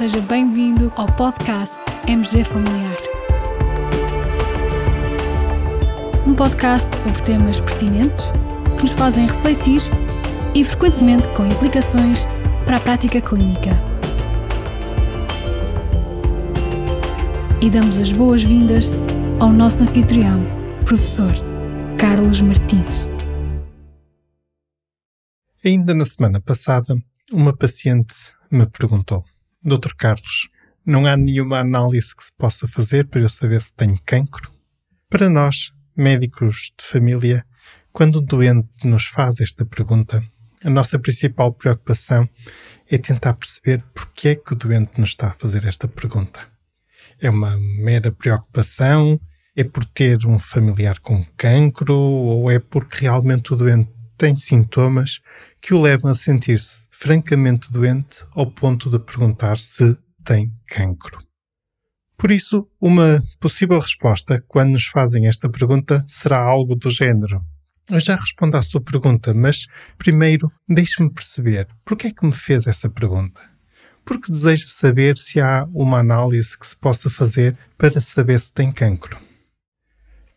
Seja bem-vindo ao podcast MG Familiar. Um podcast sobre temas pertinentes que nos fazem refletir e frequentemente com implicações para a prática clínica. E damos as boas-vindas ao nosso anfitrião, professor Carlos Martins. Ainda na semana passada, uma paciente me perguntou: Dr. Carlos, não há nenhuma análise que se possa fazer para eu saber se tenho cancro? Para nós, médicos de família, quando um doente nos faz esta pergunta, a nossa principal preocupação é tentar perceber porque é que o doente nos está a fazer esta pergunta. É uma mera preocupação? É por ter um familiar com cancro? Ou é porque realmente o doente tem sintomas que o levam a sentir-se francamente doente ao ponto de perguntar se tem cancro. Por isso, uma possível resposta quando nos fazem esta pergunta será algo do género. Eu já respondo à sua pergunta, mas primeiro deixe-me perceber por que é que me fez essa pergunta. Porque deseja saber se há uma análise que se possa fazer para saber se tem cancro.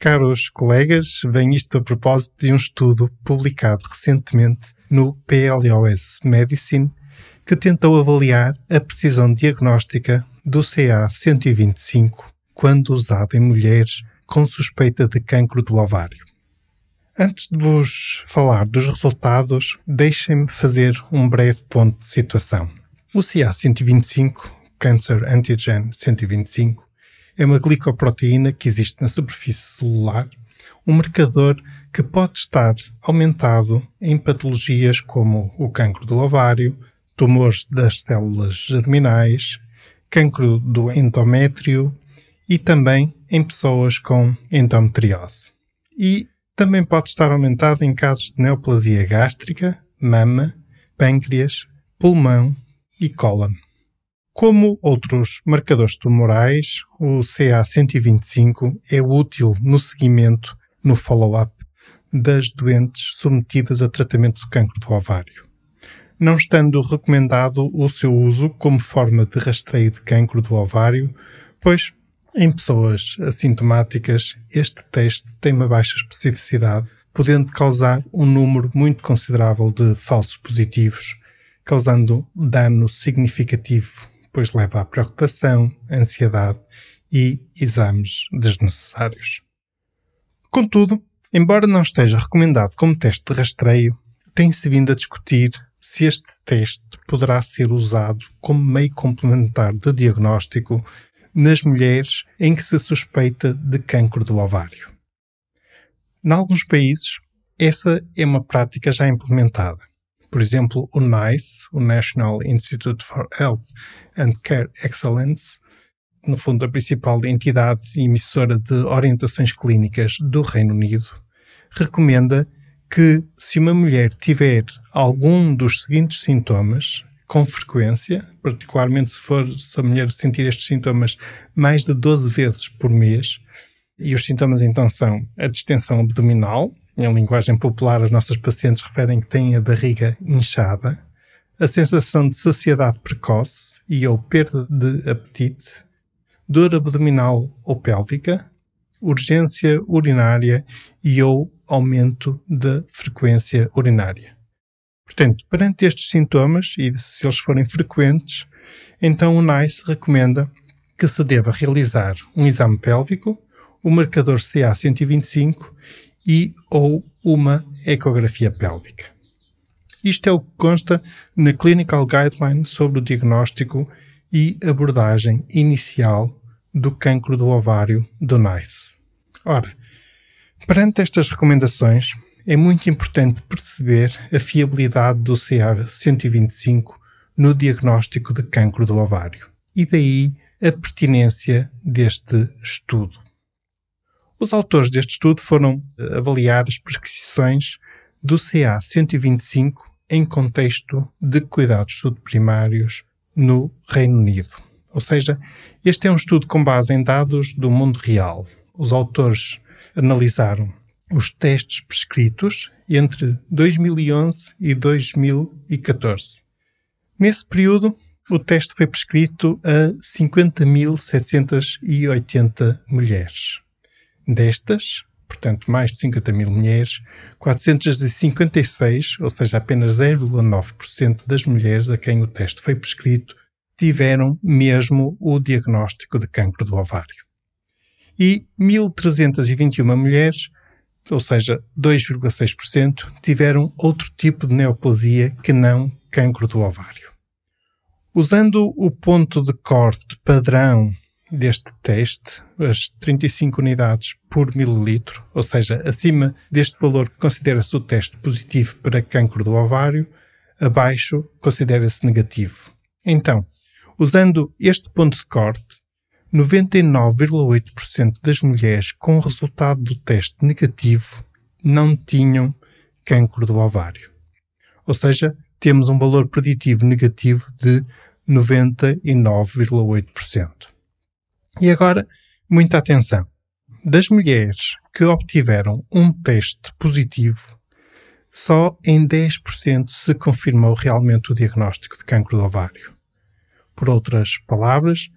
Caros colegas, vem isto a propósito de um estudo publicado recentemente no PLOS Medicine que tentou avaliar a precisão diagnóstica do CA125 quando usado em mulheres com suspeita de cancro do ovário. Antes de vos falar dos resultados, deixem-me fazer um breve ponto de situação. O CA125, Cancer Antigen 125, é uma glicoproteína que existe na superfície celular, um marcador que pode estar aumentado em patologias como o cancro do ovário, tumores das células germinais, cancro do endométrio e também em pessoas com endometriose. E também pode estar aumentado em casos de neoplasia gástrica, mama, pâncreas, pulmão e cólon. Como outros marcadores tumorais, o CA125 é útil no seguimento, no follow-up, das doentes submetidas a tratamento do cancro do ovário. Não estando recomendado o seu uso como forma de rastreio de cancro do ovário, pois em pessoas assintomáticas este teste tem uma baixa especificidade, podendo causar um número muito considerável de falsos positivos, causando dano significativo depois leva à preocupação, ansiedade e exames desnecessários. Contudo, embora não esteja recomendado como teste de rastreio, tem-se vindo a discutir se este teste poderá ser usado como meio complementar de diagnóstico nas mulheres em que se suspeita de cancro do ovário. Em alguns países, essa é uma prática já implementada. Por exemplo, o NICE, o National Institute for Health and Care Excellence, no fundo a principal entidade emissora de orientações clínicas do Reino Unido, recomenda que se uma mulher tiver algum dos seguintes sintomas com frequência, particularmente se for se a mulher sentir estes sintomas mais de 12 vezes por mês, e os sintomas então são a distensão abdominal, em linguagem popular, as nossas pacientes referem que têm a barriga inchada, a sensação de saciedade precoce e ou perda de apetite, dor abdominal ou pélvica, urgência urinária e ou aumento da frequência urinária. Portanto, perante estes sintomas, e se eles forem frequentes, então o NICE recomenda que se deva realizar um exame pélvico, o marcador CA125 e ou uma ecografia pélvica. Isto é o que consta na Clinical Guideline sobre o diagnóstico e abordagem inicial do cancro do ovário do NICE. Ora, perante estas recomendações, é muito importante perceber a fiabilidade do CA125 no diagnóstico de cancro do ovário e daí a pertinência deste estudo. Os autores deste estudo foram eh, avaliar as prescrições do CA 125 em contexto de cuidados subprimários no Reino Unido. Ou seja, este é um estudo com base em dados do mundo real. Os autores analisaram os testes prescritos entre 2011 e 2014. Nesse período, o teste foi prescrito a 50.780 mulheres. Destas, portanto, mais de 50 mil mulheres, 456, ou seja, apenas 0,9% das mulheres a quem o teste foi prescrito, tiveram mesmo o diagnóstico de cancro do ovário. E 1.321 mulheres, ou seja, 2,6%, tiveram outro tipo de neoplasia que não cancro do ovário. Usando o ponto de corte padrão deste teste, as 35 unidades por mililitro, ou seja, acima deste valor considera-se o teste positivo para cancro do ovário, abaixo considera-se negativo. Então, usando este ponto de corte, 99,8% das mulheres com resultado do teste negativo não tinham cancro do ovário. Ou seja, temos um valor preditivo negativo de 99,8%. E agora, muita atenção. Das mulheres que obtiveram um teste positivo, só em 10% se confirmou realmente o diagnóstico de cancro do ovário. Por outras palavras,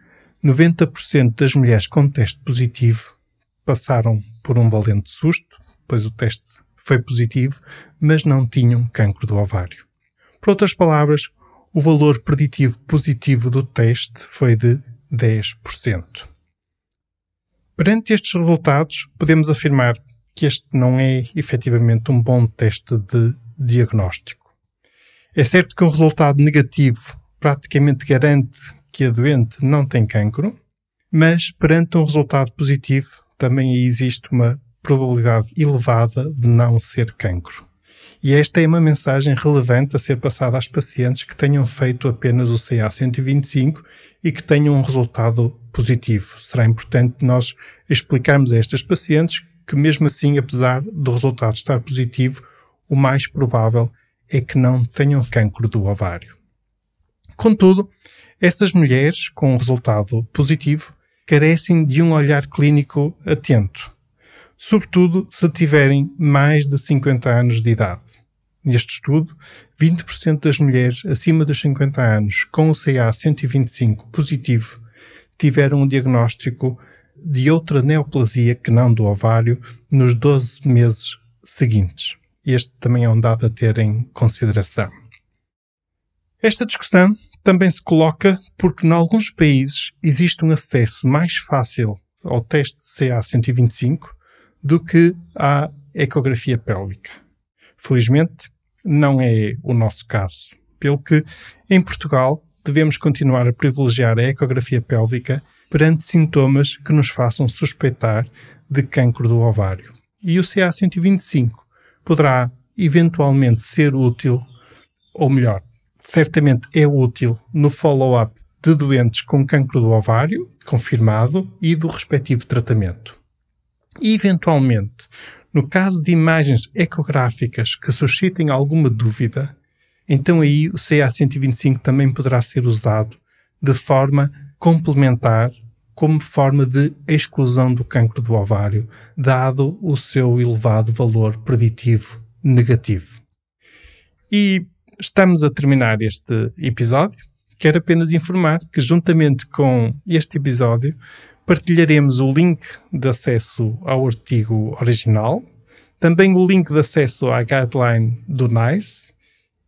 90% das mulheres com teste positivo passaram por um valente susto, pois o teste foi positivo, mas não tinham cancro do ovário. Por outras palavras, o valor preditivo positivo do teste foi de 10%. Perante estes resultados, podemos afirmar que este não é efetivamente um bom teste de diagnóstico. É certo que um resultado negativo praticamente garante que a doente não tem cancro, mas perante um resultado positivo também existe uma probabilidade elevada de não ser cancro. E esta é uma mensagem relevante a ser passada às pacientes que tenham feito apenas o CA 125 e que tenham um resultado positivo. Será importante nós explicarmos a estas pacientes que, mesmo assim, apesar do resultado estar positivo, o mais provável é que não tenham cancro do ovário. Contudo, essas mulheres com um resultado positivo carecem de um olhar clínico atento, sobretudo se tiverem mais de 50 anos de idade. Neste estudo, 20% das mulheres acima dos 50 anos com o CA 125 positivo tiveram um diagnóstico de outra neoplasia que não do ovário nos 12 meses seguintes. Este também é um dado a ter em consideração. Esta discussão também se coloca porque, em alguns países, existe um acesso mais fácil ao teste de CA125 do que à ecografia pélvica. Felizmente, não é o nosso caso, pelo que, em Portugal, devemos continuar a privilegiar a ecografia pélvica perante sintomas que nos façam suspeitar de cancro do ovário. E o CA125 poderá eventualmente ser útil, ou melhor, certamente é útil no follow-up de doentes com cancro do ovário, confirmado, e do respectivo tratamento. Eventualmente, no caso de imagens ecográficas que suscitem alguma dúvida, então aí o CA125 também poderá ser usado de forma complementar como forma de exclusão do cancro do ovário, dado o seu elevado valor preditivo negativo. E estamos a terminar este episódio. Quero apenas informar que, juntamente com este episódio, partilharemos o link de acesso ao artigo original, também o link de acesso à guideline do NICE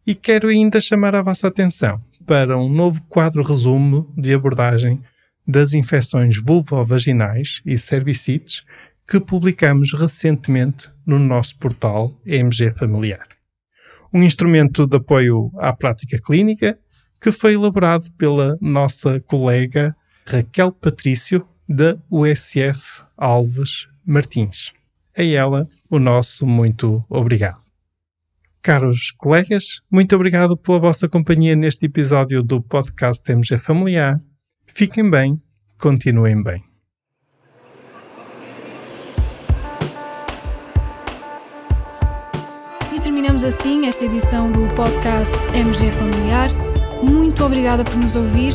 e quero ainda chamar a vossa atenção para um novo quadro resumo de abordagem das infecções vulvovaginais e cervicites que publicamos recentemente no nosso portal MG Familiar. Um instrumento de apoio à prática clínica que foi elaborado pela nossa colega Raquel Patrício, da USF Alves Martins. A ela, o nosso muito obrigado. Caros colegas, muito obrigado pela vossa companhia neste episódio do podcast MG Familiar. Fiquem bem, continuem bem. terminamos assim esta edição do podcast MG Familiar. Muito obrigada por nos ouvir.